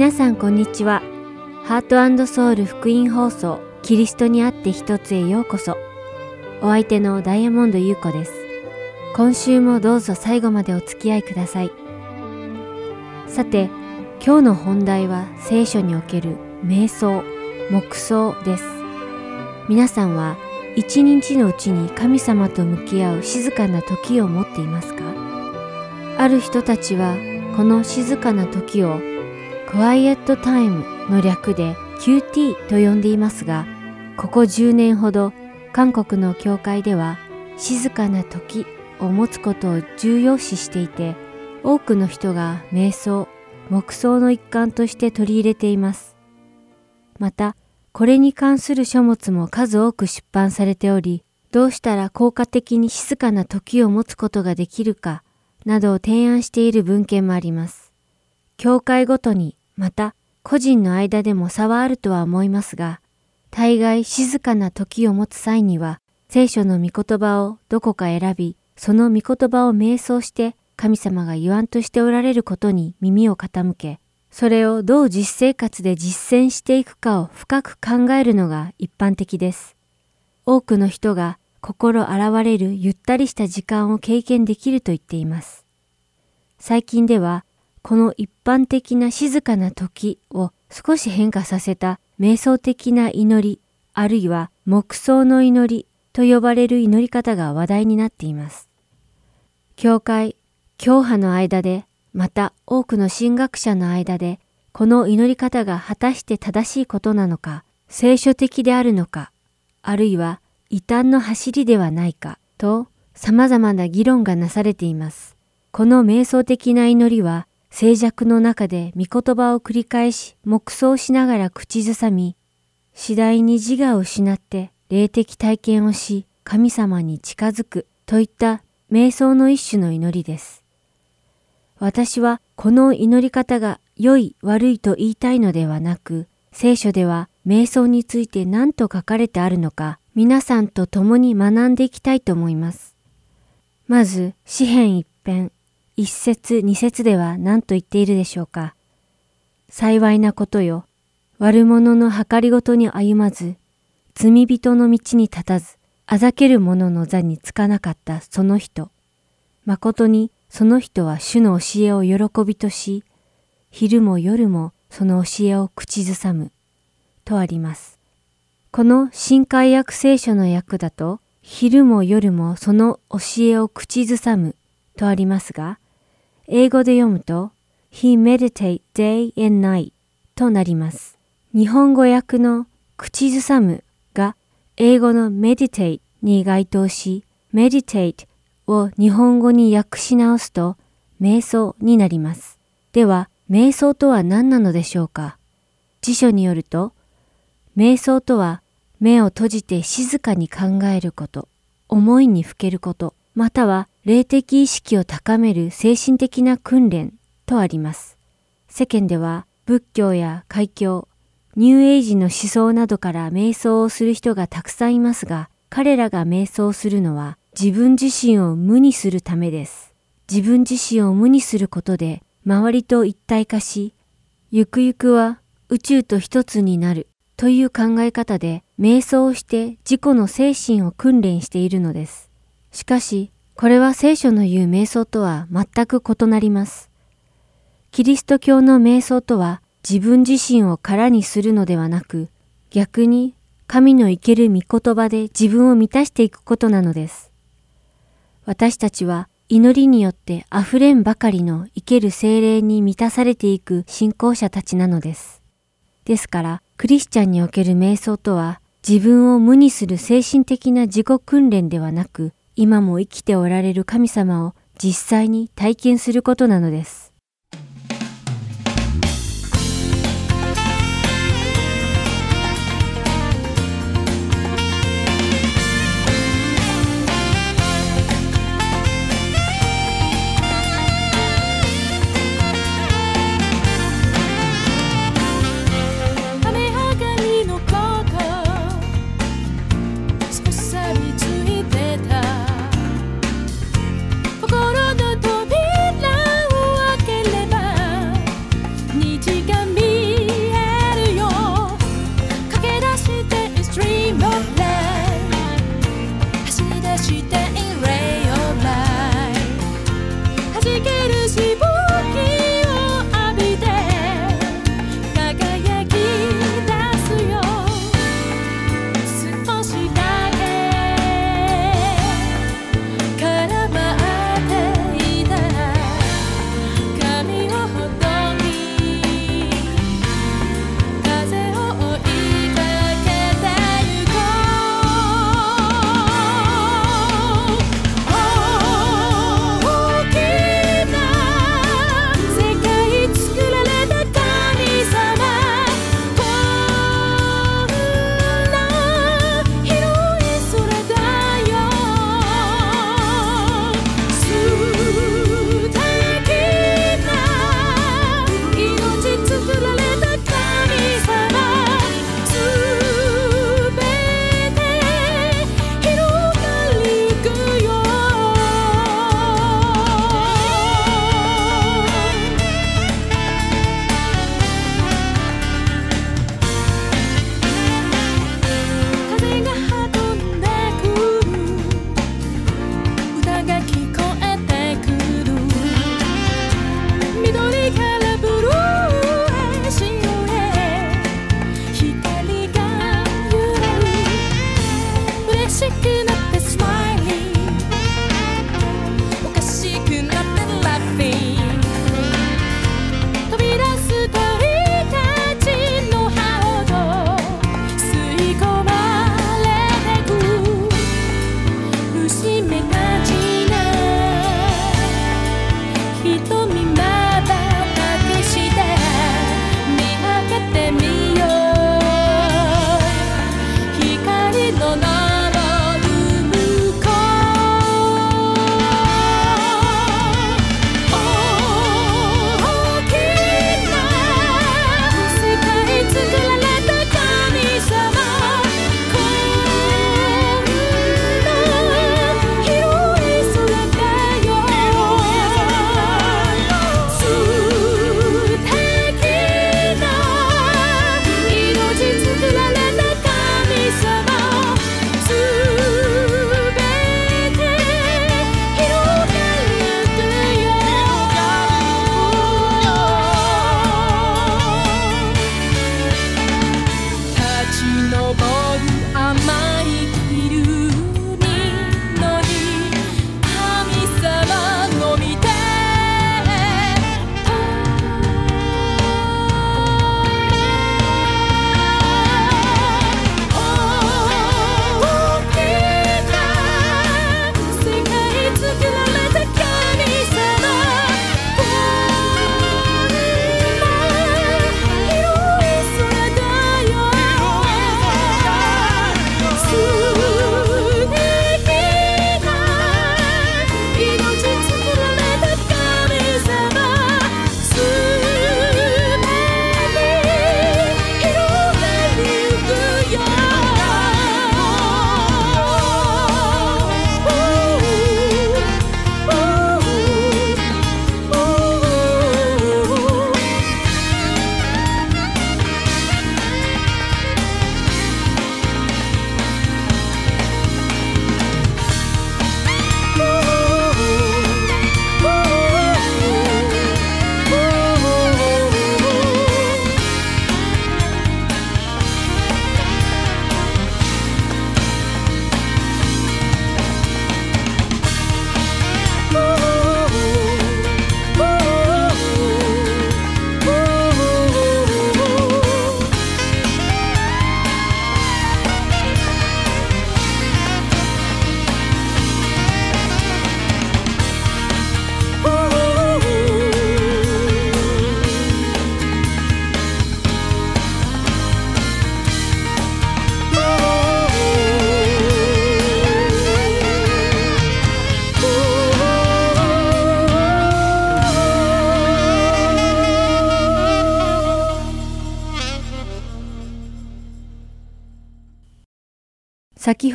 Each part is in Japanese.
皆さんこんにちは。ハートソウル福音放送キリストにあって一つへようこそ。お相手のダイヤモンド優子です。今週もどうぞ最後までお付き合いください。さて、今日の本題は聖書における瞑想、黙想です。皆さんは一日のうちに神様と向き合う静かな時を持っていますか？ある人たちはこの静かな時をクワイエットタイムの略で QT と呼んでいますが、ここ10年ほど韓国の教会では静かな時を持つことを重要視していて、多くの人が瞑想、黙想の一環として取り入れています。また、これに関する書物も数多く出版されており、どうしたら効果的に静かな時を持つことができるか、などを提案している文献もあります。教会ごとに、また個人の間でも差はあるとは思いますが、大概静かな時を持つ際には、聖書の御言葉をどこか選び、その御言葉を瞑想して神様が言わんとしておられることに耳を傾け、それをどう実生活で実践していくかを深く考えるのが一般的です。多くの人が心現れるゆったりした時間を経験できると言っています。最近では、この一般的な静かな時を少し変化させた瞑想的な祈り、あるいは黙想の祈りと呼ばれる祈り方が話題になっています。教会、教派の間で、また多くの神学者の間で、この祈り方が果たして正しいことなのか、聖書的であるのか、あるいは異端の走りではないか、と様々な議論がなされています。この瞑想的な祈りは、静寂の中で御言葉を繰り返し、黙想しながら口ずさみ、次第に自我を失って霊的体験をし、神様に近づくといった瞑想の一種の祈りです。私はこの祈り方が良い悪いと言いたいのではなく、聖書では瞑想について何と書かれてあるのか、皆さんと共に学んでいきたいと思います。まず、詩篇一編、一節二節では何と言っているでしょうか。幸いなことよ。悪者の計りごとに歩まず、罪人の道に立たず、あざける者の座につかなかったその人。誠にその人は主の教えを喜びとし、昼も夜もその教えを口ずさむ。とあります。この新海訳聖書の訳だと、昼も夜もその教えを口ずさむとありますが、英語で読むと He meditate day and night となります。日本語訳の口ずさむが英語の meditate に該当し、meditate を日本語に訳し直すと瞑想になります。では、瞑想とは何なのでしょうか？辞書によると、瞑想とは目を閉じて静かに考えること、思いにふけること、または霊的意識を高める精神的な訓練とあります。世間では仏教や海教、ニューエイジの思想などから瞑想をする人がたくさんいますが、彼らが瞑想するのは自分自身を無にするためです。自分自身を無にすることで周りと一体化し、ゆくゆくは宇宙と一つになるという考え方で瞑想をして自己の精神を訓練しているのです。しかし、これは聖書の言う瞑想とは全く異なります。キリスト教の瞑想とは自分自身を空にするのではなく、逆に神の生ける御言葉で自分を満たしていくことなのです。私たちは祈りによって溢れんばかりの生ける精霊に満たされていく信仰者たちなのです。ですから、クリスチャンにおける瞑想とは自分を無にする精神的な自己訓練ではなく、今も生きておられる神様を実際に体験することなのです。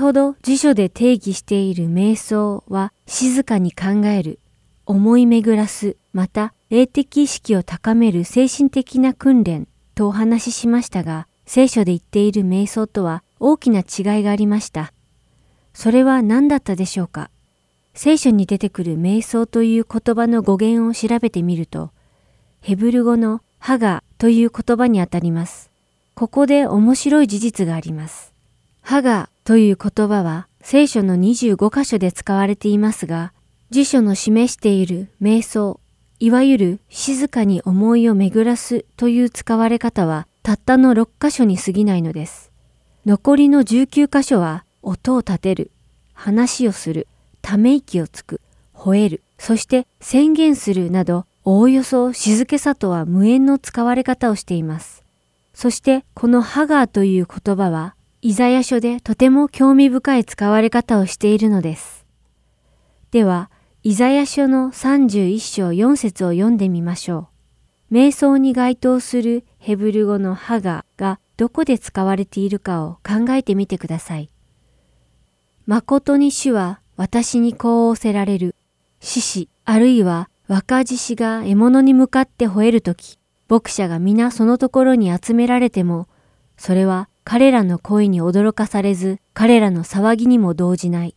ほど辞書で定義している瞑想は静かに考える、思い巡らす、また霊的意識を高める精神的な訓練とお話ししましたが、聖書で言っている瞑想とは大きな違いがありました。それは何だったでしょうか？聖書に出てくる瞑想という言葉の語源を調べてみると、ヘブル語のハガという言葉にあたります。ここで面白い事実があります。ハガという言葉は聖書の25箇所で使われていますが、辞書の示している瞑想、いわゆる静かに思いを巡らすという使われ方はたったの6箇所に過ぎないのです。残りの19箇所は音を立てる、話をする、ため息をつく、吠える、そして宣言するなど、おおよそ静けさとは無縁の使われ方をしています。そしてこのハガーという言葉は、イザヤ書でとても興味深い使われ方をしているのです。では、イザヤ書の31章4節を読んでみましょう。瞑想に該当するヘブル語のハガがどこで使われているかを考えてみてください。誠に主は私にこう仰せられる。獅子あるいは若獅子が獲物に向かって吠えるとき、牧者が皆そのところに集められても、それは彼らの声に驚かされず、彼らの騒ぎにも動じない。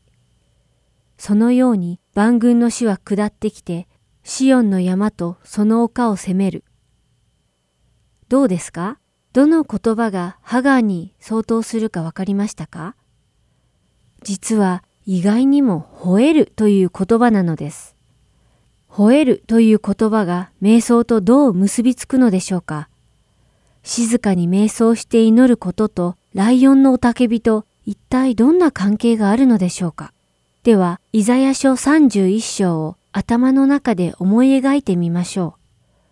そのように万軍の死は下ってきて、シオンの山とその丘を攻める。どうですか？どの言葉がハガーに相当するかわかりましたか？実は意外にも吠えるという言葉なのです。吠えるという言葉が瞑想とどう結びつくのでしょうか？静かに瞑想して祈ることとライオンの雄たけびと一体どんな関係があるのでしょうかでは、イザヤ書31章を頭の中で思い描いてみましょ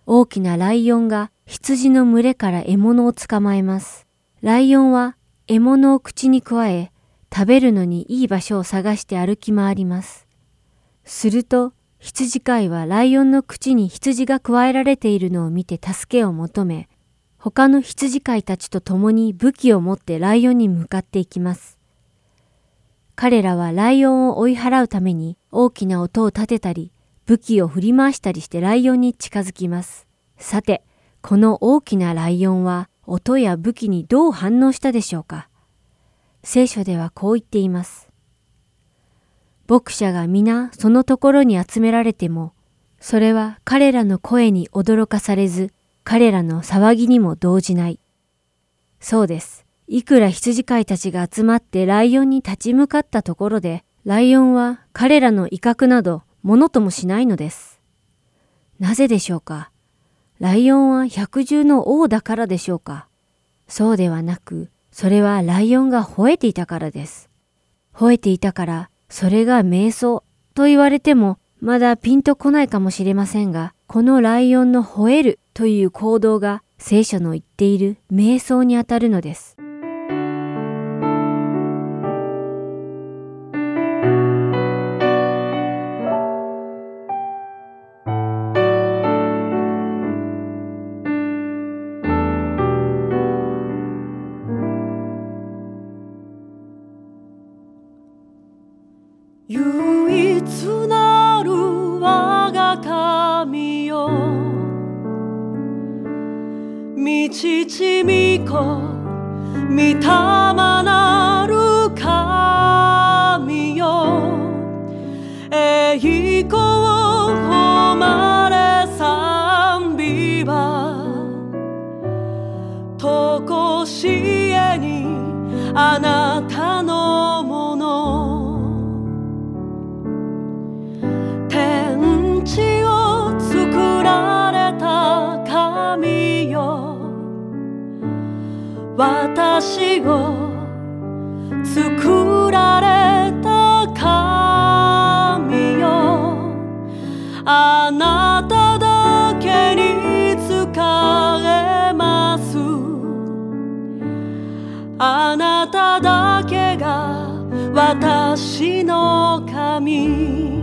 う。大きなライオンが羊の群れから獲物を捕まえます。ライオンは獲物を口に加え、食べるのにいい場所を探して歩き回ります。すると、羊飼いはライオンの口に羊が加えられているのを見て助けを求め、他の羊飼いたちと共に武器を持ってライオンに向かっていきます。彼らはライオンを追い払うために大きな音を立てたり、武器を振り回したりしてライオンに近づきます。さて、この大きなライオンは音や武器にどう反応したでしょうか？聖書ではこう言っています。牧者が皆そのところに集められても、それは彼らの声に驚かされず、彼らの騒ぎにも動じない。そうです。いくら羊飼いたちが集まってライオンに立ち向かったところで、ライオンは彼らの威嚇などものともしないのです。なぜでしょうか？ライオンは百獣の王だからでしょうか？そうではなく、それはライオンが吠えていたからです。吠えていたから、それが瞑想と言われても、まだピンとこないかもしれませんが、このライオンの吠えるという行動が聖書の言っている瞑想にあたるのです。父御子御霊なる神よ。栄光を誉れ賛美はとこしえにあなた私を作られた神よ。あなただけに仕えます。あなただけが私の神。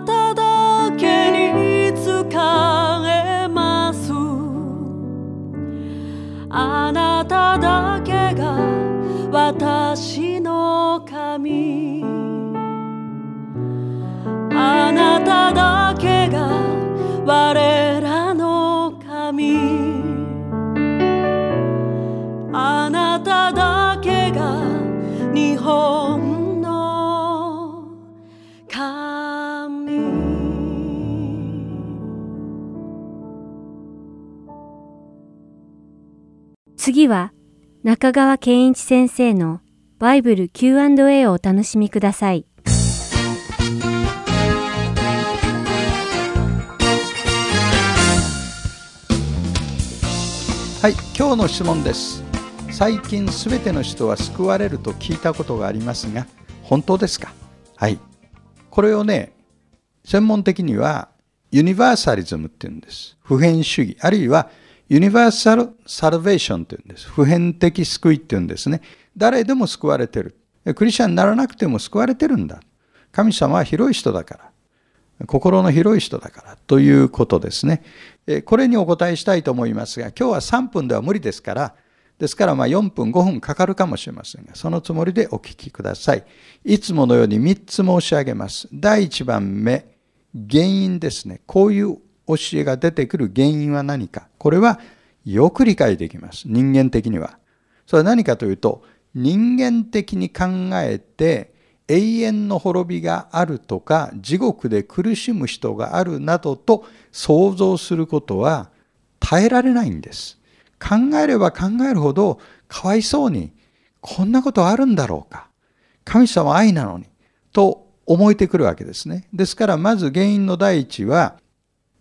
ただけに使えます。あなただけが私の神。あなただけが我らの神。あなただけが日本次は中川健一先生のバイブル Q&A をお楽しみください。はい、今日の質問です。最近すべての人は救われると聞いたことがありますが、本当ですか？はい。これをね、専門的にはユニバーサリズムって言うんです。普遍主義、あるいはユニバーサルサルベーションって言うんです。普遍的救いって言うんですね。誰でも救われてる。クリスチャンにならなくても救われてるんだ。神様は広い人だから。心の広い人だからということですね。これにお答えしたいと思いますが、今日は3分では無理ですから、ですからま4分、5分かかるかもしれませんが、そのつもりでお聞きください。いつものように3つ申し上げます。第1番目、原因ですね。こういう教えが出てくる原因は何か。これはよく理解できます。人間的には。それは何かというと、人間的に考えて、永遠の滅びがあるとか地獄で苦しむ人があるなどと想像することは耐えられないんです。考えれば考えるほどかわいそうにこんなことあるんだろうか。神様愛なのにと思えてくるわけですね。ですからまず原因の第一は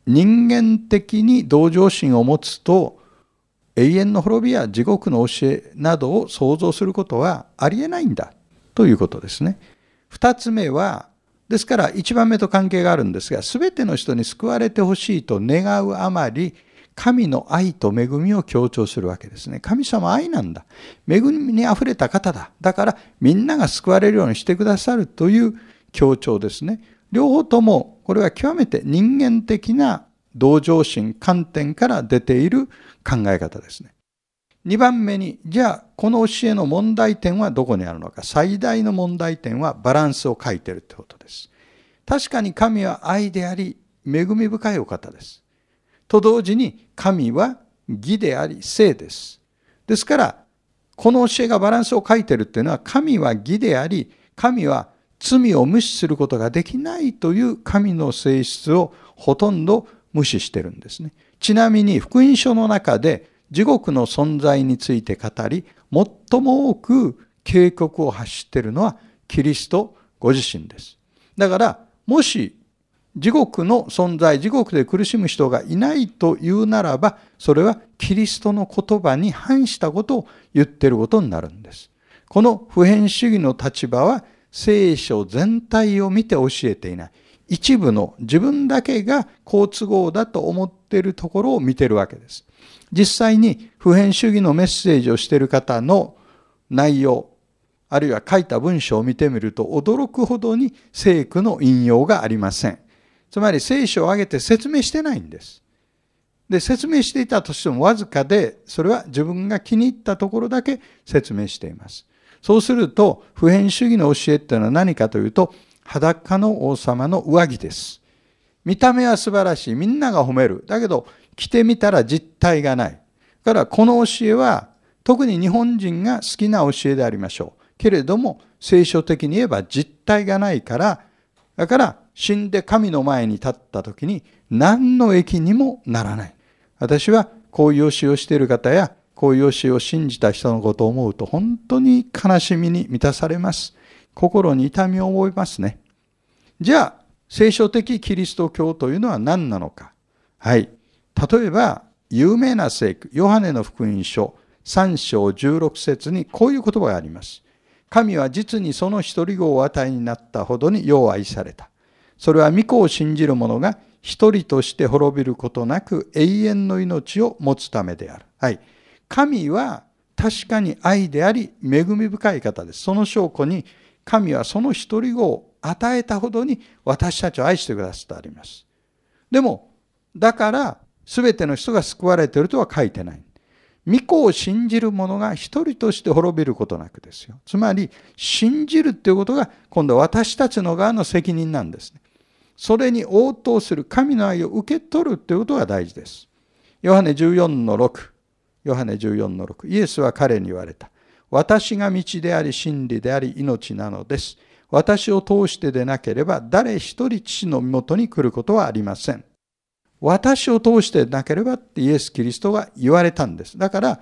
人間的に同情心を持つと永遠の滅びや地獄の教えなどを想像することはありえないんだということですね。二つ目は、ですから一番目と関係があるんですが、すべての人に救われてほしいと願うあまり、神の愛と恵みを強調するわけですね。神様愛なんだ。恵みに溢れた方だ。だからみんなが救われるようにしてくださるという強調ですね。両方ともこれは極めて人間的な同情心、観点から出ている考え方ですね。2番目に、じゃあこの教えの問題点はどこにあるのか。最大の問題点はバランスを書いてるということです。確かに神は愛であり、恵み深いお方です。と同時に神は義であり、聖です。ですから、この教えがバランスを書いてるっていうのは、神は義であり、神は罪を無視することができないという神の性質をほとんど無視してるんですね。ちなみに福音書の中で地獄の存在について語り、最も多く警告を発しているのはキリストご自身です。だから、もし地獄の存在、地獄で苦しむ人がいないというならば、それはキリストの言葉に反したことを言っていることになるんです。この普遍主義の立場は聖書全体を見て教えていない。一部の自分だけが好都合だと思っているところを見ているわけです。実際に普遍主義のメッセージをしている方の内容、あるいは書いた文章を見てみると驚くほどに聖句の引用がありません。つまり聖書を挙げて説明してないんです。で、説明していたとしてもわずかで、それは自分が気に入ったところだけ説明しています。そうすると、普遍主義の教えっていうのは何かというと、裸の王様の上着です。見た目は素晴らしい。みんなが褒める。だけど、着てみたら実体がない。だからこの教えは特に日本人が好きな教えでありましょう。けれども聖書的に言えば実体がないから、だから死んで神の前に立った時に何の益にもならない。私はこういう教えをしている方やこういう教えを信じた人のことを思うと本当に悲しみに満たされます。心に痛みを覚えますね。じゃあ、聖書的キリスト教というのは何なのか。はい。例えば、有名な聖句、ヨハネの福音書3章16節にこういう言葉があります。神は実にその一人子を与えになったほどによう愛された。それは御子を信じる者が一人として滅びることなく永遠の命を持つためである。はい。神は確かに愛であり恵み深い方です。その証拠に神はその一人子を与えたほどに私たちを愛してくださってあります。でも、だから全ての人が救われているとは書いてない。御子を信じる者が一人として滅びることなくですよ。つまり、信じるっていうことが今度は私たちの側の責任なんですね。それに応答する神の愛を受け取るということが大事です。ヨハネ14の6。ヨハネ14の6。イエスは彼に言われた。私が道であり真理であり命なのです。私を通してでなければ誰一人父の身元に来ることはありません。私を通してでなければってイエス・キリストが言われたんです。だから、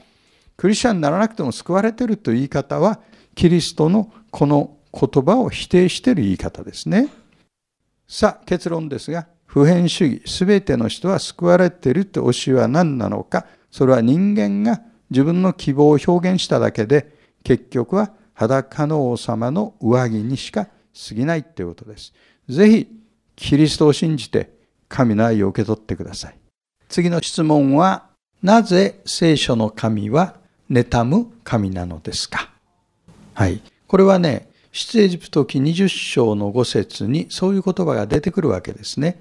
クリスチャンにならなくても救われてるという言い方は、キリストのこの言葉を否定している言い方ですね。さあ、結論ですが、普遍主義、すべての人は救われていると教えは何なのか、それは人間が自分の希望を表現しただけで、結局は裸の王様の上着にしか過ぎないということです。ぜひ、キリストを信じて、神の愛を受け取ってください。次の質問は、なぜ聖書の神は妬む神なのですか？はい。これはね、出エジプト記20章の5節にそういう言葉が出てくるわけですね。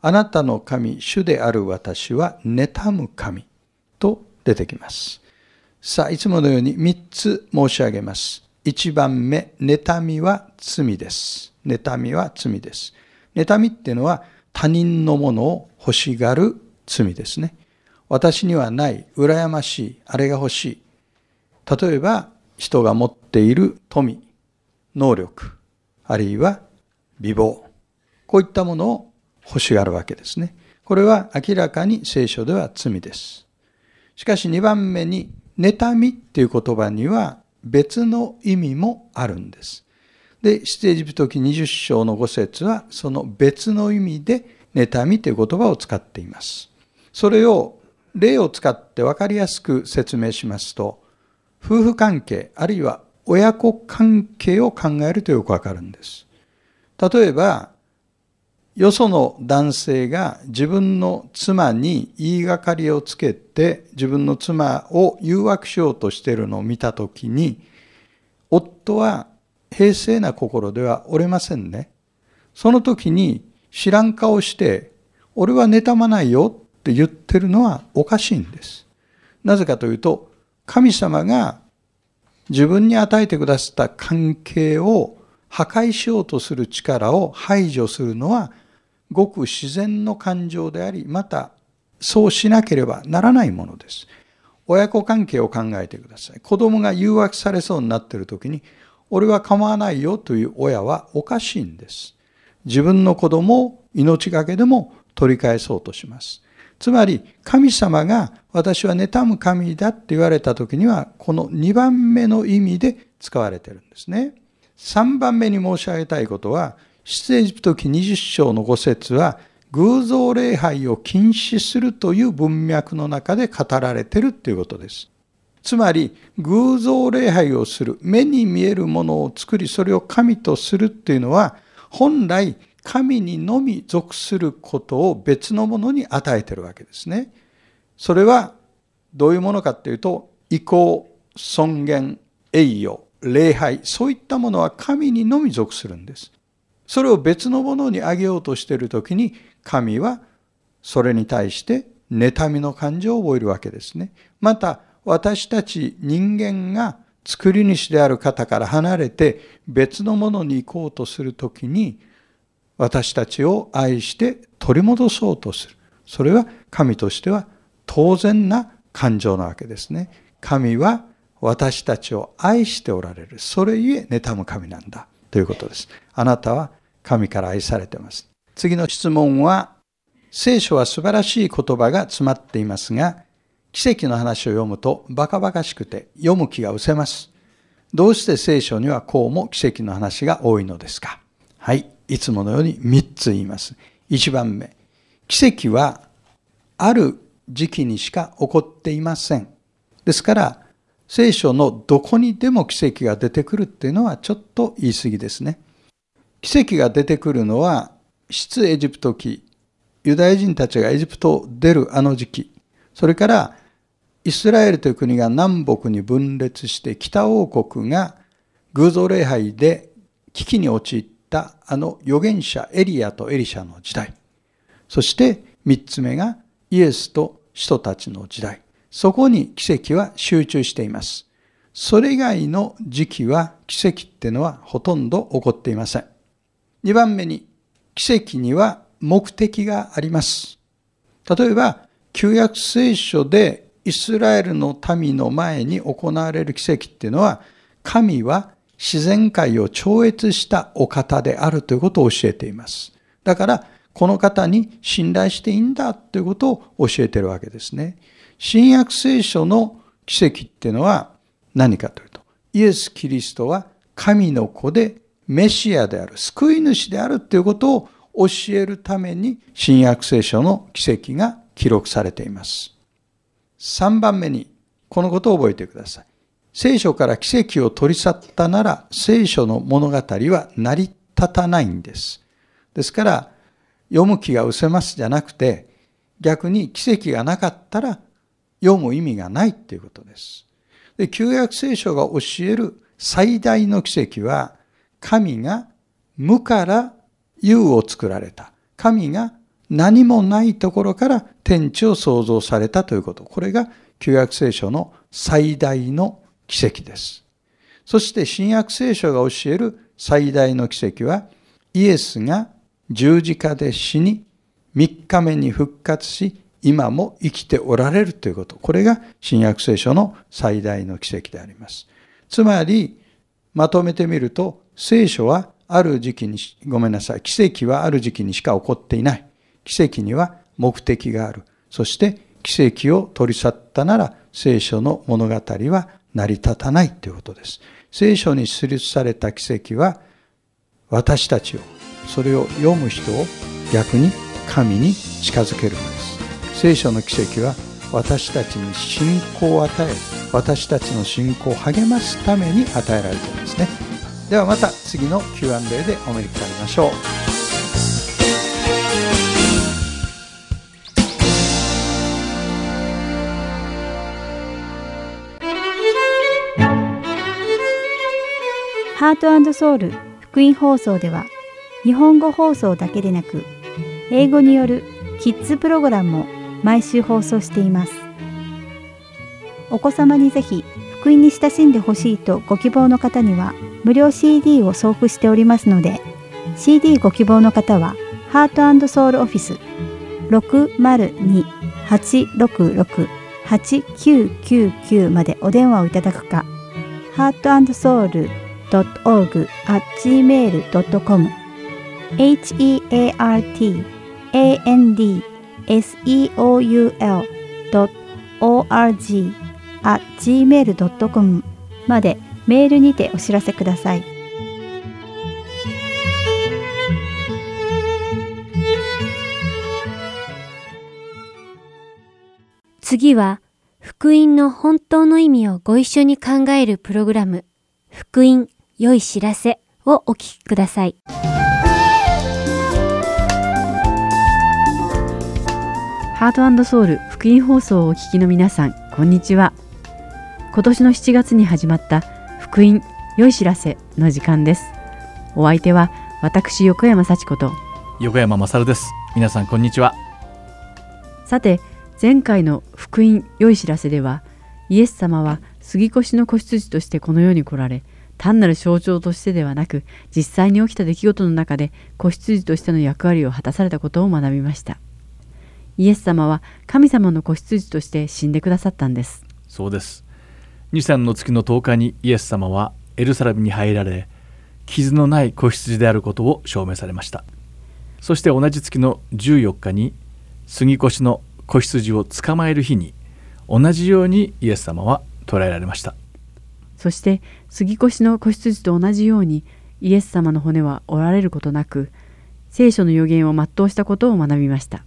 あなたの神、主である私は妬む神と出てきます。さあ、いつものように3つ申し上げます。1番目、妬みは罪です。妬みは罪です。妬みっていうのは他人のものを欲しがる罪ですね。私にはない、羨ましい、あれが欲しい。例えば、人が持っている富、能力、あるいは美貌。こういったものを欲しがるわけですね。これは明らかに聖書では罪です。しかし2番目に、妬みっていう言葉には別の意味もあるんです。で、出エジプト記20章の5節は、その別の意味で、妬みという言葉を使っています。それを例を使って分かりやすく説明しますと、夫婦関係、あるいは親子関係を考えるとよくわかるんです。例えば、よその男性が自分の妻に言いがかりをつけて自分の妻を誘惑しようとしているのを見たときに、夫は平静な心ではおれませんね。その時に知らん顔して、俺は妬まないよって言ってるのはおかしいんです。なぜかというと、神様が自分に与えてくださった関係を破壊しようとする力を排除するのは、ごく自然の感情であり、またそうしなければならないものです。親子関係を考えてください。子供が誘惑されそうになっている時に、俺は構わないよという親はおかしいんです。自分の子供を命がけでも取り返そうとします。つまり、神様が私は妬む神だって言われた時には、この2番目の意味で使われているんですね。3番目に申し上げたいことは、出エジプト記20章の5節は、偶像礼拝を禁止するという文脈の中で語られてるっていうことです。つまり、偶像礼拝をする、目に見えるものを作り、それを神とするっていうのは、本来、神にのみ属することを別のものに与えているわけですね。それは、どういうものかっていうと、意向、尊厳、栄誉、礼拝、そういったものは神にのみ属するんです。それを別のものにあげようとしている時に神はそれに対して妬みの感情を覚えるわけですね。また私たち人間が作り主である方から離れて別のものに行こうとする時に私たちを愛して取り戻そうとする。それは神としては当然な感情なわけですね。神は私たちを愛しておられる。それゆえ妬む神なんだ。ということです。あなたは神から愛されています。次の質問は、聖書は素晴らしい言葉が詰まっていますが、奇跡の話を読むとバカバカしくて読む気が失せます。どうして聖書にはこうも奇跡の話が多いのですか？はい。いつものように3つ言います。1番目。奇跡はある時期にしか起こっていません。ですから、聖書のどこにでも奇跡が出てくるっていうのはちょっと言い過ぎですね。奇跡が出てくるのは、出エジプト期、ユダヤ人たちがエジプトを出るあの時期、それからイスラエルという国が南北に分裂して北王国が偶像礼拝で危機に陥ったあの預言者エリアとエリシャの時代。そして三つ目がイエスと人たちの時代。そこに奇跡は集中しています。それ以外の時期は奇跡ってのはほとんど起こっていません。2番目に、奇跡には目的があります。例えば、旧約聖書でイスラエルの民の前に行われる奇跡っていうのは、神は自然界を超越したお方であるということを教えています。だから、この方に信頼していいんだということを教えているわけですね。新約聖書の奇跡っていうのは何かというと、イエス・キリストは神の子でメシアである、救い主であるということを教えるために新約聖書の奇跡が記録されています。3番目にこのことを覚えてください。聖書から奇跡を取り去ったなら聖書の物語は成り立たないんです。ですから読む気が失せますじゃなくて逆に奇跡がなかったら読む意味がないっていうことです。で旧約聖書が教える最大の奇跡は神が無から有を作られた。神が何もないところから天地を創造されたということ。これが旧約聖書の最大の奇跡です。そして新約聖書が教える最大の奇跡はイエスが十字架で死に3日目に復活し今も生きておられるということ。これが新約聖書の最大の奇跡であります。つまりまとめてみると聖書はある時期に、ごめんなさい、奇跡はある時期にしか起こっていない。奇跡には目的がある。そして奇跡を取り去ったなら聖書の物語は成り立たないということです。聖書に記された奇跡は私たちを、それを読む人を逆に神に近づけるのです。聖書の奇跡は私たちに信仰を与え、私たちの信仰を励ますために与えられているんですね。ではまた次の Q&A でお目にかかりましょう。ハートソウル福音放送では日本語放送だけでなく英語によるキッズプログラムも毎週放送しています。お子様にぜひ福音に親しんでほしいとご希望の方には無料 CD を送付しておりますので CD ご希望の方はハートソウルオフィス602-866-8999までお電話をいただくか heartandsoul.org at gmail.com heartandseoul.org seoul.org gmail.com までメールにてお知らせください。次は福音の本当の意味をご一緒に考えるプログラム福音良い知らせをお聞きください。ハートソウル福音放送をお聞きの皆さん、こんにちは。今年の7月に始まった福音良い知らせの時間です。お相手は私横山幸子と。横山勝です。皆さんこんにちは。さて前回の福音良い知らせではイエス様は杉越の子羊としてこの世に来られ単なる象徴としてではなく実際に起きた出来事の中で子羊としての役割を果たされたことを学びましたイエス様は神様の子羊として死んでくださったんです。そうです。2歳の月の10日にイエス様はエルサレムに入られ傷のない子羊であることを証明されました。そして同じ月の14日に杉越の子羊を捕まえる日に同じようにイエス様は捕らえられました。そして杉越の子羊と同じようにイエス様の骨は折られることなく聖書の予言を全うしたことを学びました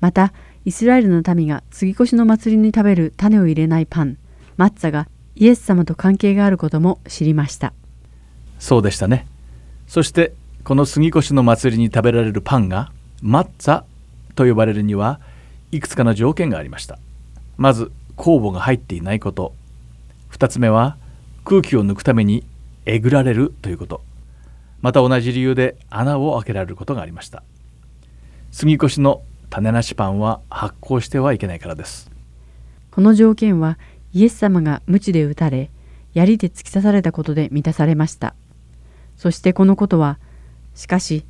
またイスラエルの民が杉越の祭りに食べる種を入れないパンマッツァがイエス様と関係があることも知りました。そうでしたね。そしてこの杉越の祭りに食べられるパンがマッツァと呼ばれるにはいくつかの条件がありました。まず酵母が入っていないこと。2つ目は空気を抜くためにえぐられるということ。また同じ理由で穴を開けられることがありました。杉越の種なしパンは発酵してはいけないからです。この条件はイエス様が鞭で打たれ槍で突き刺されたことで満たされました。そしてこのことはしかし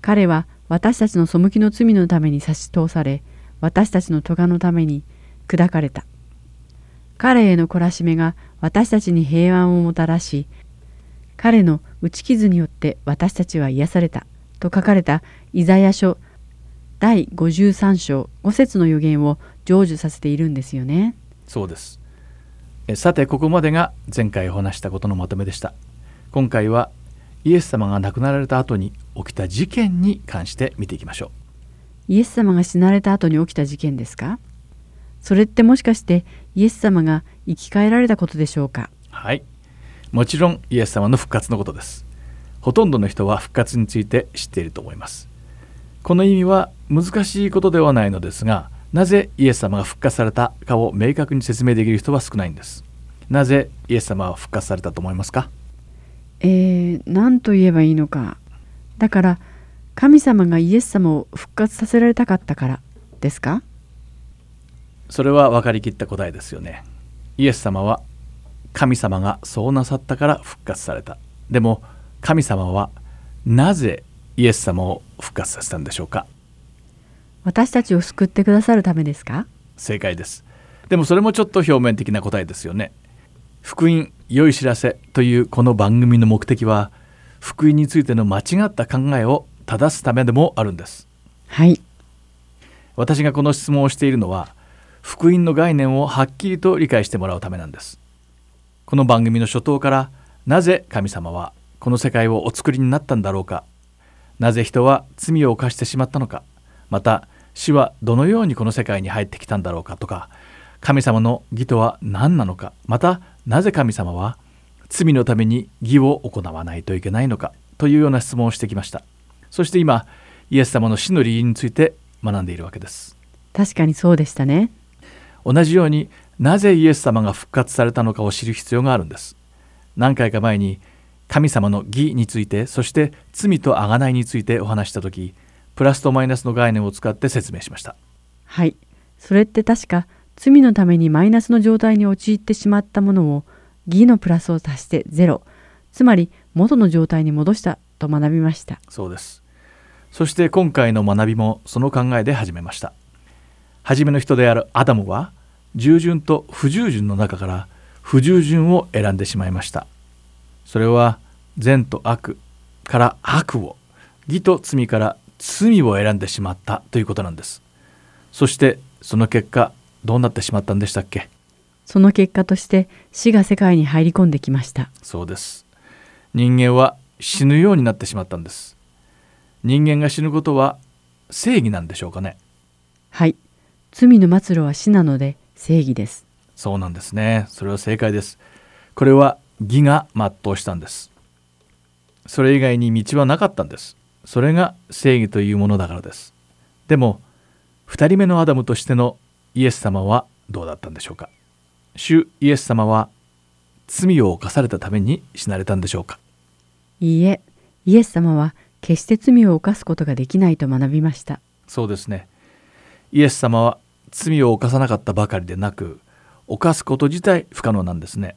彼は私たちの背きの罪のために差し通され私たちの咎のために砕かれた。彼への懲らしめが私たちに平安をもたらし彼の打ち傷によって私たちは癒されたと書かれたイザヤ書第53章5節の予言を成就させているんですよね。そうです。えさてここまでが前回お話したことのまとめでした。今回はイエス様が亡くなられた後に起きた事件に関して見ていきましょイエス様が死なれた後に起きた事件ですか？それってもしかしてイエス様が生き返られたことでしょうか？うはい。もちろんイエス様の復活のことです。ほとんどの人は復活について知っていると思いますこの意味は難しいことではないのですがなぜイエス様が復活されたかを明確に説明できる人は少ないんです。なぜイエス様は復活されたと思いますか？えー、何と言えばいいのか。だから神様がイエス様を復活させられたかったからですか？それは分かりきった答えですよね。イエス様は神様がそうなさったから復活された。でも神様はなぜイエス様を復活させたんでしょうか？私たちを救ってくださるためですか？正解です。でもそれもちょっと表面的な答えですよね。福音良い知らせというこの番組の目的は福音についての間違った考えを正すためでもあるんです。はい。私がこの質問をしているのは福音の概念をはっきりと理解してもらうためなんです。この番組の初頭からなぜ神様はこの世界をお作りになったんだろうかなぜ人は罪を犯してしまったのか。また死はどのようにこの世界に入ってきたんだろうかとか。神様の義とは何なのか。またなぜ神様は罪のために義を行わないといけないのか。というような質問をしてきました。そして今イエス様の死の理由について学んでいるわけです。確かにそうでしたね。同じようになぜイエス様が復活されたのかを知る必要があるんです。何回か前に神様の義についてそして罪と贖いについてお話した時プラスとマイナスの概念を使って説明しました。はい。それって確か罪のためにマイナスの状態に陥ってしまったものを義のプラスを足してゼロ。つまり元の状態に戻したと学びました。そうです。そして今回の学びもその考えで始めました。初めの人であるアダムは従順と不従順の中から不従順を選んでしまいましたそれは善と悪から悪を義と罪から罪を選んでしまったということなんです。そしてその結果どうなってしまったんでしたっけ？その結果として死が世界に入り込んできました。そうです。人間は死ぬようになってしまったんです。人間が死ぬことは正義なんでしょうかね？はい。罪の末路は死なので正義です。そうなんですね。それは正解です。これは義が全うしたんです。それ以外に道はなかったんです。それが正義というものだからです。でも2人目のアダムとしてのイエス様はどうだったんでしょうか。主イエス様は罪を犯されたために死なれたんでしょうか。いいえイエス様は決して罪を犯すことができないと学びました。そうですね。イエス様は罪を犯さなかったばかりでなく犯すこと自体不可能なんですね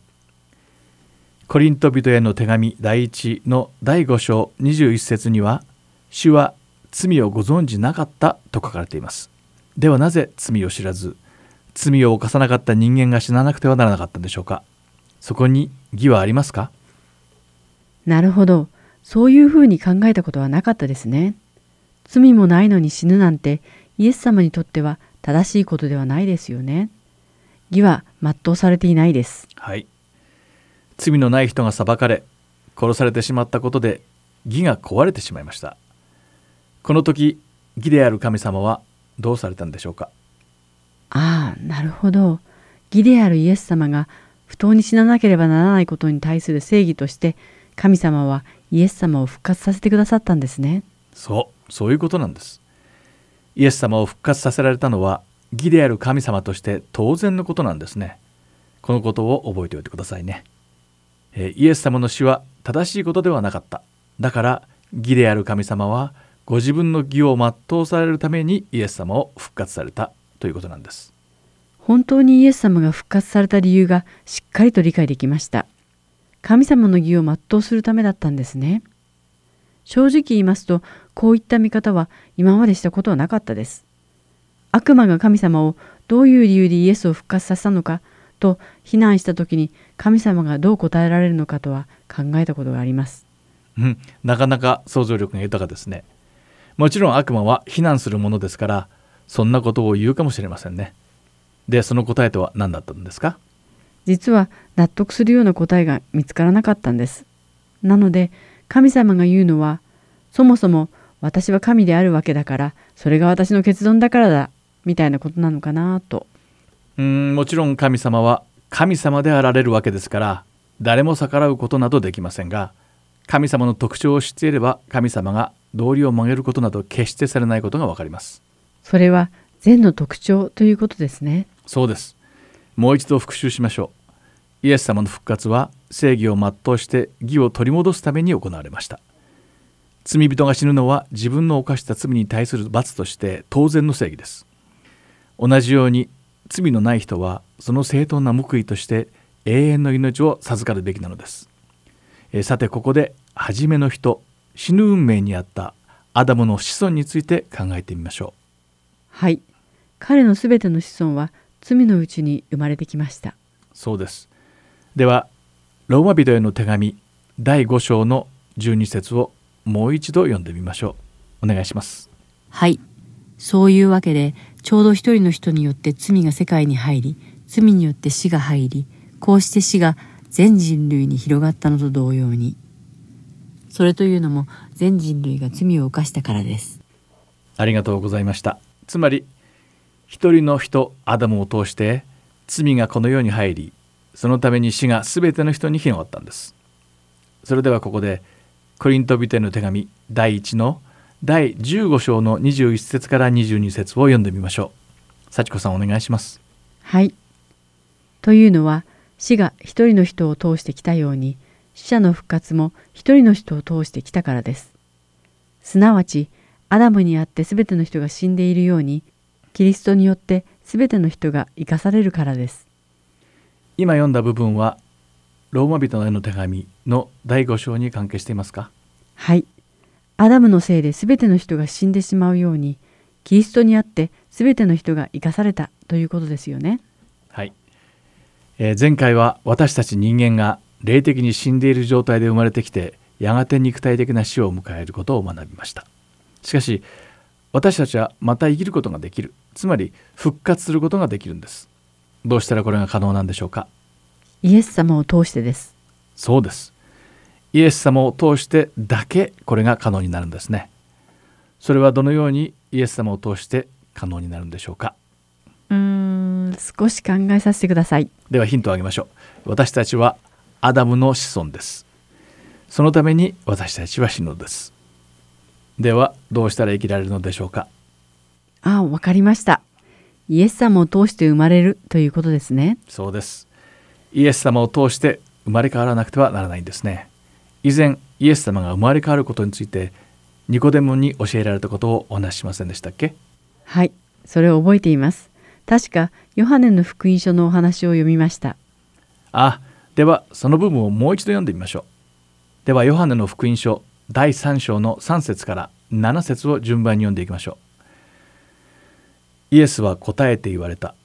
コリント人への手紙第1の第5章21節には主は罪をご存じなかったと書かれていますではなぜ罪を知らず罪を犯さなかった人間が死ななくてはならなかったんでしょうかそこに義はありますか？なるほど。そういうふうに考えたことはなかったですね。罪もないのに死ぬなんてイエス様にとっては正しいことではないですよね。義は全うされていないです。はい罪のない人が裁かれ殺されてしまったことで義が壊れてしまいました。この時義である神様はどうされたんでしょうか？ああ、なるほど。義であるイエス様が不当に死ななければならないことに対する正義として神様はイエス様を復活させてくださったんですね。そうそういうことなんです。イエス様を復活させられたのは義である神様として当然のことなんですね。このことを覚えておいてくださいね。えーイエス様の死は正しいことではなかっただから義である神様はご自分の義を全うされるためにイエス様を復活されたということなんです本当にイエス様が復活された理由がしっかりと理解できました。神様の義を全うするためだったんですね。正直言いますと、こういった見方は今までしたことはなかったです。悪魔が神様をどういう理由でイエスを復活させたのかと非難した時に神様がどう答えられるのかとは考えたことがあります。うん、なかなか想像力が豊かですね。もちろん悪魔は非難するものですから、そんなことを言うかもしれませんね。で、その答えとは何だったんですか？実は納得するような答えが見つからなかったんです。なので神様が言うのはそもそも私は神であるわけだからそれが私の結論だからだみたいなことなのかなと。うーん、もちろん神様は神様であられるわけですから、誰も逆らうことなどできませんが、神様の特徴を知っていれば神様が道理を曲げることなど決してされないことがわかります。それは善の特徴ということですね。そうです。もう一度復習しましょう。イエス様の復活は正義を全うして義を取り戻すために行われました。罪人が死ぬのは自分の犯した罪に対する罰として当然の正義です。同じように罪のない人はその正当な報いとして永遠の命を授かるべきなのです。えーさてここで初めの人死ぬ運命にあったアダムの子孫について考えてみましょはい。彼のすべての子孫は罪のうちに生まれてきました。う。そうです。ではローマ人への手紙第5章の12節をもう一度読んでみましょう。お願いします。はい。そういうわけで、ちょうど一人の人によって罪が世界に入り、罪によって死が入り、こうして死が全人類に広がったのと同様に。それというのも全人類が罪を犯したからです。ありがとうございました。つまり一人の人アダムを通して罪がこの世に入りそのために死が全ての人に広がったんです。それではここでコリント人への手紙第1の第15章の21節から22節を読んでみましょう。幸子さんお願いします。はい。というのは死が一人の人を通してきたように死者の復活も一人の人を通してきたからです。すなわちアダムにあってすべての人が死んでいるようにキリストによってすべての人が生かされるからです。今読んだ部分はローマ人への手紙の第5章に関係していますか？はい。アダムのせいですべての人が死んでしまうようにキリストにあってすべての人が生かされたということですよね。はい、えー前回は私たち人間が霊的に死んでいる状態で生まれてきてやがて肉体的な死を迎えることを学びました。しかし私たちはまた生きることができる。つまり復活することができるんです。どうしたらこれが可能なんでしょうか。イエス様を通してです。そうですイエス様を通してだけこれが可能になるんですね。それはどのようにイエス様を通して可能になるんでしょうか？うーん、少し考えさせてください。ではヒントをあげましょう。私たちはアダムの子孫です。そのために私たちは死ぬのです。ではどうしたら生きられるのでしょうか？ああ、わかりました。イエス様を通して生まれるということですね。そうです。イエス様を通して生まれ変わらなくてはならないんですね以前イエス様が生まれ変わることについてニコデモに教えられたことをお話ししませんでしたっけ？はいそれを覚えています。確かヨハネの福音書のお話を読みました。あではその部分をもう一度読んでみましょう。ではヨハネの福音書第3章の3節から7節を順番に読んでいきましょう。イエスは答えて言われた。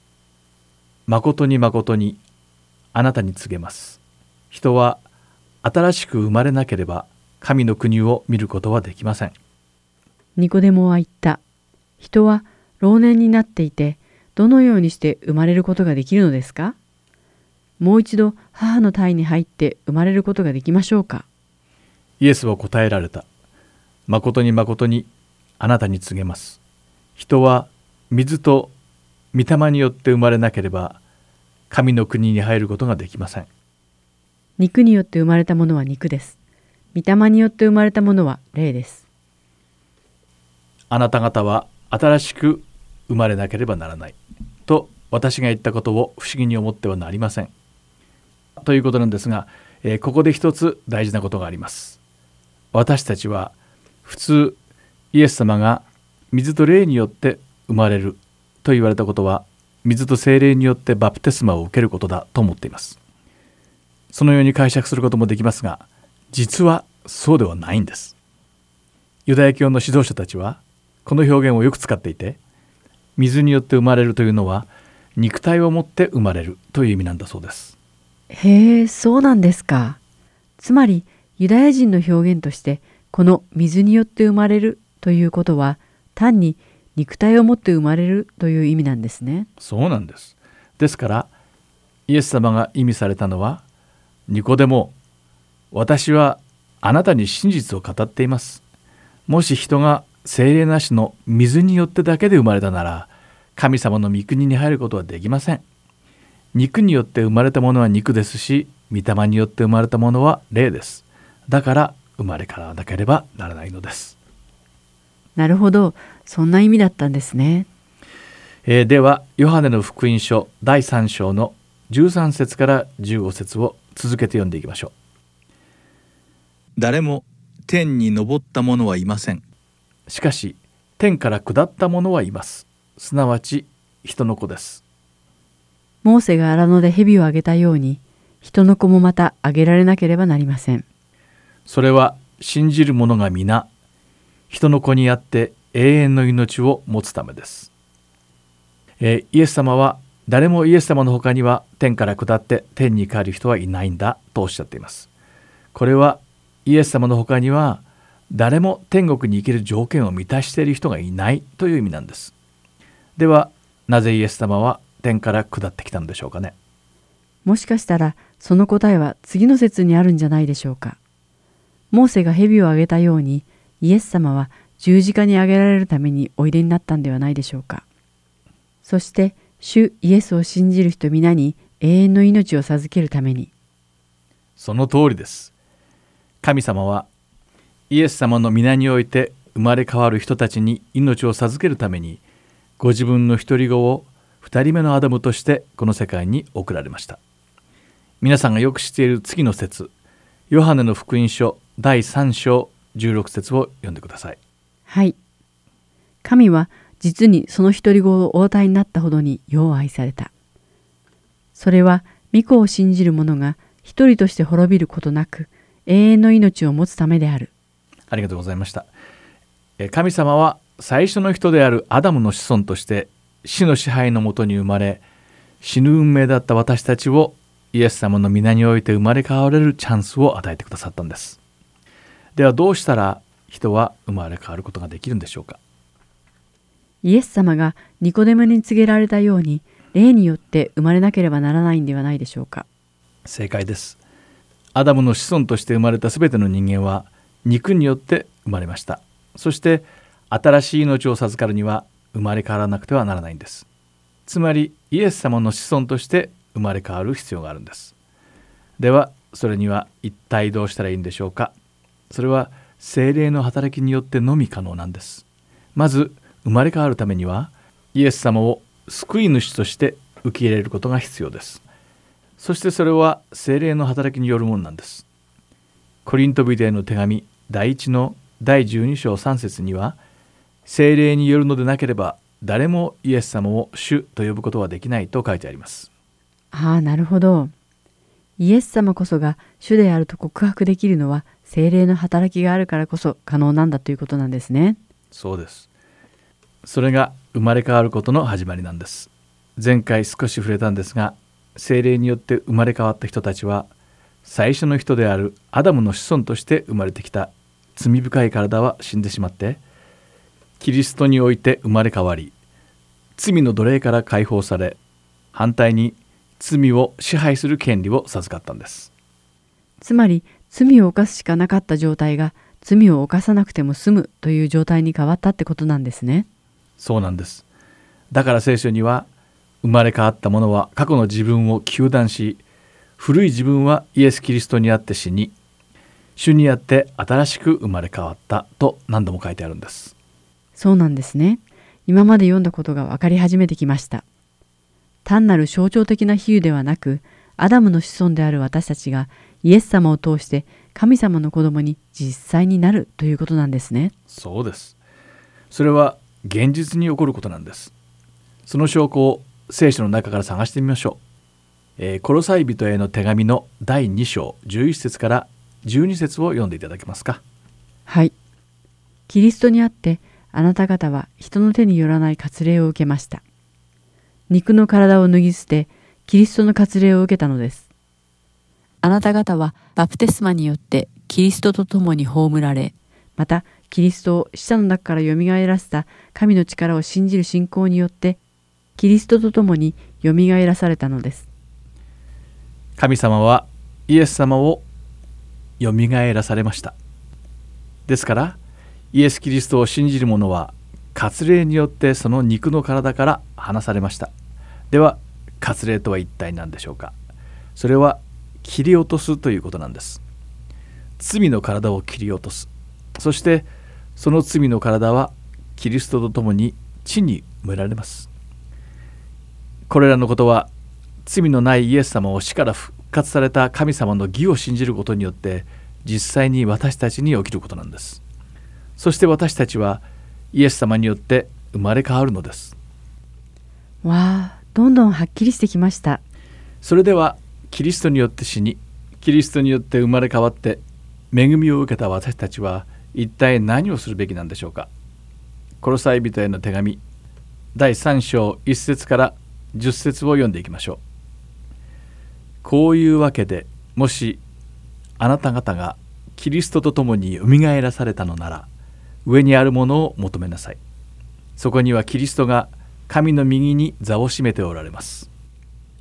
誠に誠にあなたに告げます。人は新しく生まれなければ神の国を見ることはできません。ニコデモは言った。人は老年になっていてどのようにして生まれることができるのですか？もう一度母の胎に入って生まれることができましょうか？イエスは答えられた。誠に誠にあなたに告げます。人は水と御霊によって生まれなければ神の国に入ることができません肉によって生まれたものは肉です。御霊によって生まれたものは霊です。あなた方は新しく生まれなければならない。と私が言ったことを不思議に思ってはなりません。ということなんですが、えーここで一つ大事なことがあります。私たちは普通イエス様が水と霊によって生まれると言われたことは水と精霊によってバプテスマを受けることだと思っています。そのように解釈することもできますが実はそうではないんです。ユダヤ教の指導者たちはこの表現をよく使っていて水によって生まれるというのは肉体を持って生まれるという意味なんだそうです。へえそうなんですか。つまりユダヤ人の表現としてこの水によって生まれるということは単に肉体を持って生まれるという意味なんですね。そうなんです。ですからイエス様が意味されたのはニコデモ私はあなたに真実を語っています。もし人が精霊なしの水によってだけで生まれたなら神様の御国に入ることはできません。肉によって生まれたものは肉ですし御霊によって生まれたものは霊です。だから生まれ変わらなければならないのです、なるほど。そんな意味だったんですね。えーではヨハネの福音書第3章の13節から15節を続けて読んでいきましょ誰も天に昇った者はいません。うしかし天から下った者はいます。すなわち人の子です。モーセが荒野で蛇をあげたように人の子もまたあげられなければなりません。それは信じる者が皆人の子にあって永遠の命を持つためです、えーイエス様は誰もイエス様の他には天から下って天に帰る人はいないんだとおっしゃっていますこれはイエス様の他には誰も天国に行ける条件を満たしている人がいないという意味なんですではなぜイエス様は天から下ってきたのでしょうかねもしかしたらその答えは次の説にあるんじゃないでしょうか。モーセが蛇をあげたようにイエス様は十字架にあげられるためにおいでになったんではないでしょうか。そして主イエスを信じる人皆に永遠の命を授けるためにその通りです。神様はイエス様の皆において生まれ変わる人たちに命を授けるためにご自分の一人子を二人目のアダムとしてこの世界に送られました。皆さんがよく知っている次の説ヨハネの福音書第3章16節を読んでください。はい。神は実にその一人子をお与えになったほどによう愛された。それは御子を信じる者が一人として滅びることなく永遠の命を持つためである。ありがとうございました。え神様は最初の人であるアダムの子孫として死の支配のもとに生まれ死ぬ運命だった私たちをイエス様の皆において生まれ変われるチャンスを与えてくださったんです。ではどうしたら人は生まれ変わることができるんでしょうかイエス様がニコデムに告げられたように霊によって生まれなければならないんではないでしょうか。正解です。アダムの子孫として生まれたすべての人間は肉によって生まれました。そして新しい命を授かるには生まれ変わらなくてはならないんです。つまりイエス様の子孫として生まれ変わる必要があるんです。ではそれには一体どうしたらいいんでしょうかそれは精霊の働きによってのみ可能なんです。まず生まれ変わるためにはイエス様を救い主として受け入れることが必要です。そしてそれは精霊の働きによるものなんです。コリントビデへの手紙第1の第12章3節には精霊によるのでなければ誰もイエス様を主と呼ぶことはできないと書いてありますああなるほどイエス様こそが主であると告白できるのは精霊の働きがあるからこそ可能なんだということなんですねそうですそれが生まれ変わることの始まりなんです。前回少し触れたんですが精霊によって生まれ変わった人たちは最初の人であるアダムの子孫として生まれてきた。罪深い体は死んでしまってキリストにおいて生まれ変わり罪の奴隷から解放され反対に罪を支配する権利を授かったんです。つまり罪を犯すしかなかった状態が罪を犯さなくても済むという状態に変わったってことなんですね。そうなんです。だから聖書には生まれ変わった者は過去の自分を糾弾し古い自分はイエス・キリストにあって死に主にあって新しく生まれ変わったと何度も書いてあるんです。そうなんですね。今まで読んだことが分かり始めてきました。単なる象徴的な比喩ではなくアダムの子孫である私たちがイエス様を通して神様の子供に実際になるということなんですね。そうです。それは現実に起こることなんです。その証拠を聖書の中から探してみましょう、えー、コロサイ人への手紙の第2章11節から12節を読んでいただけますか。はい。キリストにあってあなた方は人の手によらない割礼を受けました。肉の体を脱ぎ捨てキリストの割礼を受けたのです。あなた方はバプテスマによってキリストと共に葬られまたキリストを死者の中からよみがえらせた神の力を信じる信仰によってキリストと共によみがえらされたのです。神様はイエス様をよみがえらされました。ですからイエス・キリストを信じる者は割礼によってその肉の体から離されました。では割礼とは一体何でしょうか。それは切り落とすということなんです。罪の体を切り落とす。そしてその罪の体はキリストと共に地に埋められます。これらのことは罪のないイエス様を死から復活された神様の義を信じることによって実際に私たちに起きることなんです。そして私たちはイエス様によって生まれ変わるのです。わあどんどんはっきりしてきました。それではキリストによって死にキリストによって生まれ変わって恵みを受けた私たちは一体何をするべきなんでしょうか。コロサイ人への手紙。第3章1節から10節を読んでいきましょう。こういうわけでもしあなた方がキリストと共によみがえらされたのなら上にあるものを求めなさい。そこにはキリストが神の右に座を占めておられます。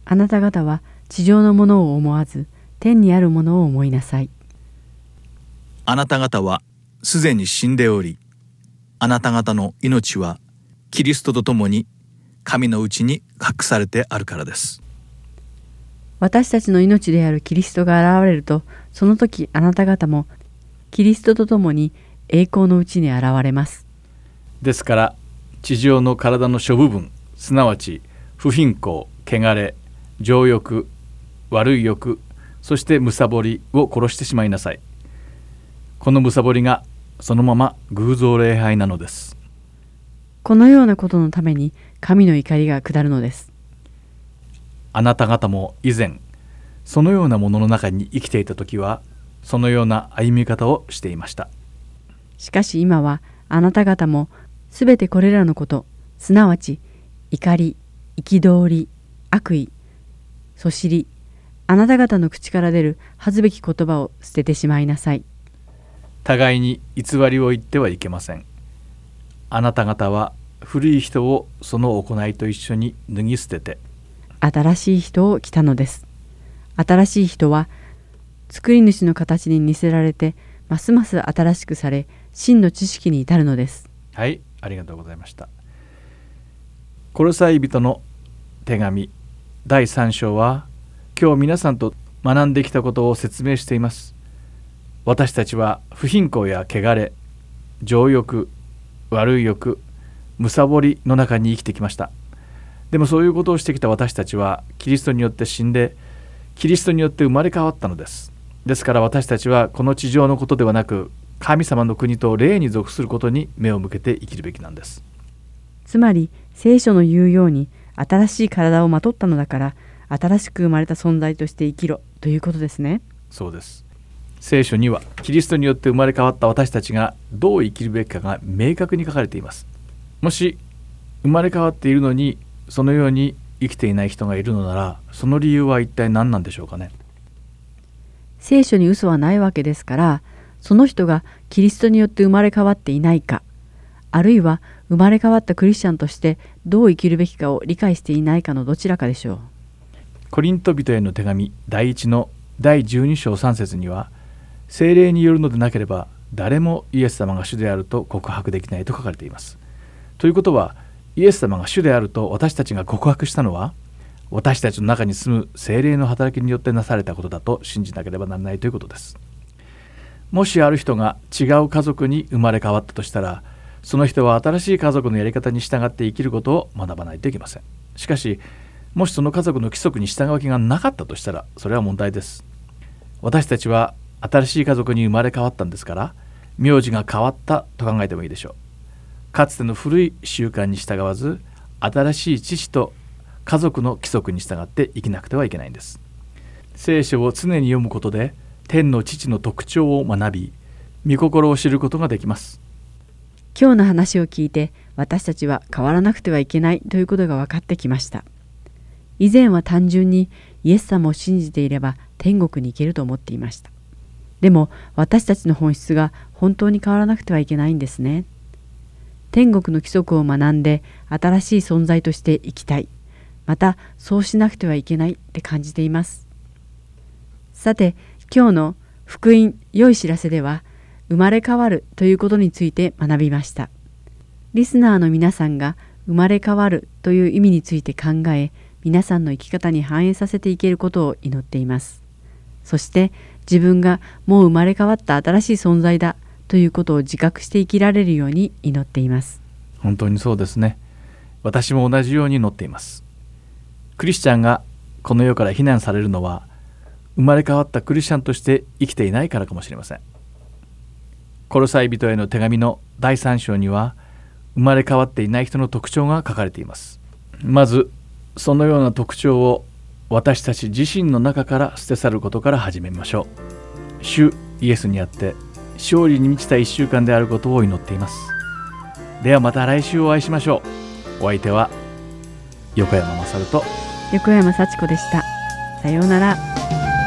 あなた方は地上のものを思わず天にあるものを思いなさい。あなた方はすでに死んでおりあなた方の命はキリストと共に神のうちに隠されてあるからです。私たちの命であるキリストが現れるとその時あなた方もキリストと共に栄光のうちに現れます。ですから地上の体の諸部分すなわち不貧困汚れ情欲悪い欲そしてむさぼりを殺してしまいなさい。このむさぼりがそのまま偶像礼拝なのです。このようなことのために神の怒りが下るのです。あなた方も以前そのようなものの中に生きていた時はそのような歩み方をしていました。しかし今はあなた方もすべてこれらのことすなわち怒り憤り悪意そしりあなた方の口から出る恥ずべき言葉を捨ててしまいなさい互いに偽りを言ってはいけません。あなた方は古い人をその行いと一緒に脱ぎ捨てて。新しい人を着たのです。新しい人は作り主の形に似せられてますます新しくされ真の知識に至るのです。はいありがとうございました。コロサイ人の手紙第3章は今日皆さんと学んできたことを説明しています私たちは不貧困や汚れ情欲悪い欲むさぼりの中に生きてきました。でもそういうことをしてきた私たちはキリストによって死んでキリストによって生まれ変わったのです。ですから私たちはこの地上のことではなく神様の国と霊に属することに目を向けて生きるべきなんです。つまり聖書の言うように新しい体をまとったのだから新しく生まれた存在として生きろということですね。そうです聖書にはキリストによって生まれ変わった私たちがどう生きるべきかが明確に書かれています。もし生まれ変わっているのにそのように生きていない人がいるのならその理由は一体何なんでしょうかね？聖書に嘘はないわけですからその人がキリストによって生まれ変わっていないかあるいは生まれ変わったクリスチャンとしてどう生きるべきかを理解していないかのどちらかでしょう。コリント人への手紙第1の第12章3節には精霊によるのでなければ誰もイエス様が主であると告白できないと書かれています。ということはイエス様が主であると私たちが告白したのは私たちの中に住む精霊の働きによってなされたことだと信じなければならないということです。もしある人が違う家族に生まれ変わったとしたらその人は新しい家族のやり方に従って生きることを学ばないといけません。しかしもしその家族の規則に従う気がなかったとしたらそれは問題です。私たちは新しい家族に生まれ変わったんですから名字が変わったと考えてもいいでしょう。かつての古い習慣に従わず新しい父と家族の規則に従って生きなくてはいけないんです。聖書を常に読むことで天の父の特徴を学び御心を知ることができます。今日の話を聞いて私たちは変わらなくてはいけないということが分かってきました。以前は単純にイエス様を信じていれば天国に行けると思っていました。でも私たちの本質が本当に変わらなくてはいけないんですね。天国の規則を学んで新しい存在として生きたい。またそうしなくてはいけないって感じています。さて今日の福音良い知らせでは生まれ変わるということについて学びました。リスナーの皆さんが生まれ変わるという意味について考え皆さんの生き方に反映させていけることを祈っています。そして自分がもう生まれ変わった新しい存在だということを自覚して生きられるように祈っています。本当にそうですね。私も同じように祈っています。クリスチャンがこの世から非難されるのは生まれ変わったクリスチャンとして生きていないからかもしれません。コロサイ人への手紙の第3章には生まれ変わっていない人の特徴が書かれています。まずそのような特徴を私たち自身の中から捨て去ることから始めましょう。主イエスにあって勝利に満ちた1週間であることを祈っています。ではまた来週お会いしましょう。お相手は横山勝と横山幸子でした。さようなら。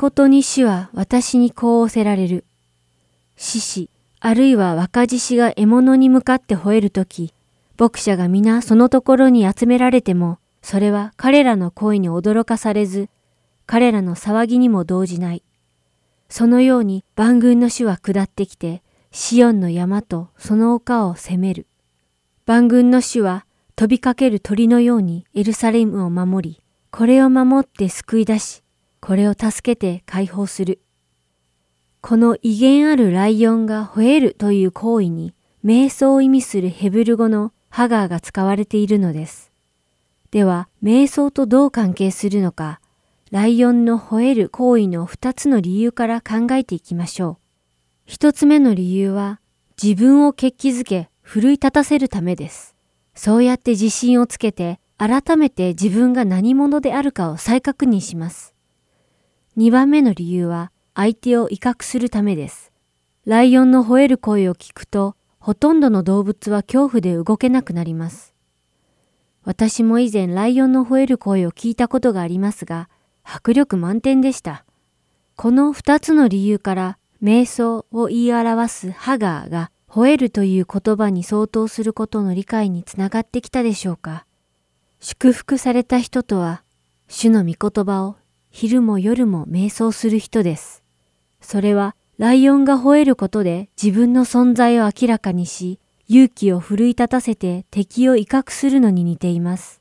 誠に死は私にこう仰せられる。獅子、あるいは若獅子が獲物に向かって吠えるとき、牧者が皆そのところに集められても、それは彼らの声に驚かされず、彼らの騒ぎにも動じない。そのように万軍の主は下ってきて、シオンの山とその丘を攻める。万軍の主は飛びかける鳥のようにエルサレムを守り、これを守って救い出し、これを助けて解放する。この威厳あるライオンが吠えるという行為に、瞑想を意味するヘブル語のハガーが使われているのです。では、瞑想とどう関係するのか、ライオンの吠える行為の二つの理由から考えていきましょう。一つ目の理由は、自分を決起づけ、奮い立たせるためです。そうやって自信をつけて、改めて自分が何者であるかを再確認します。二番目の理由は、相手を威嚇するためです。ライオンの吠える声を聞くと、ほとんどの動物は恐怖で動けなくなります。私も以前ライオンの吠える声を聞いたことがありますが、迫力満点でした。この二つの理由から、瞑想を言い表すハガーが吠えるという言葉に相当することの理解につながってきたでしょうか。祝福された人とは、主の御言葉を昼も夜も瞑想する人です。それは、ライオンが吠えることで自分の存在を明らかにし、勇気を奮い立たせて敵を威嚇するのに似ています。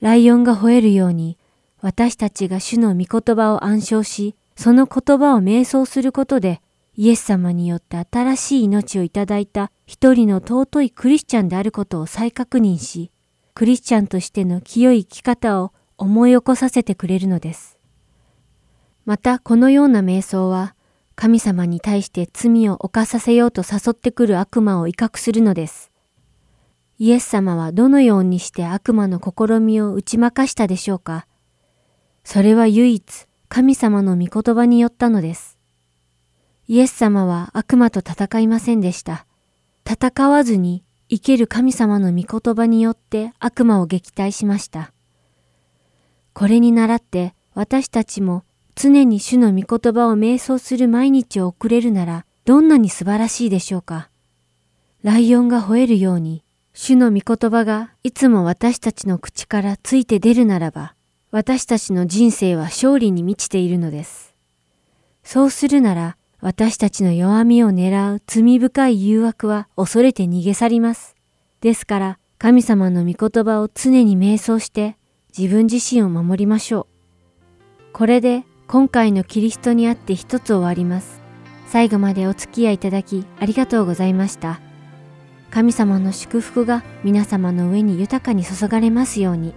ライオンが吠えるように、私たちが主の御言葉を暗唱し、その言葉を瞑想することで、イエス様によって新しい命をいただいた一人の尊いクリスチャンであることを再確認し、クリスチャンとしての清い生き方を思い起こさせてくれるのです。またこのような瞑想は、神様に対して罪を犯させようと誘ってくる悪魔を威嚇するのです。イエス様はどのようにして悪魔の試みを打ち負かしたでしょうかそれは唯一神様の御言葉によったのです。イエス様は悪魔と戦いませんでした。戦わずに生ける神様の御言葉によって悪魔を撃退しました。これに倣って私たちも常に主の御言葉を瞑想する毎日を送れるならどんなに素晴らしいでしょうか。ライオンが吠えるように主の御言葉がいつも私たちの口からついて出るならば私たちの人生は勝利に満ちているのです。そうするなら私たちの弱みを狙う罪深い誘惑は恐れて逃げ去ります。ですから神様の御言葉を常に瞑想して自分自身を守りましょう。これで今回のキリストにあって一つ終わります。最後までお付き合いいただきありがとうございました。神様の祝福が皆様の上に豊かに注がれますように。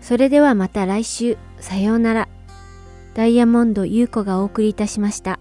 それではまた来週、さようなら。ダイヤモンド優子がお送りいたしました。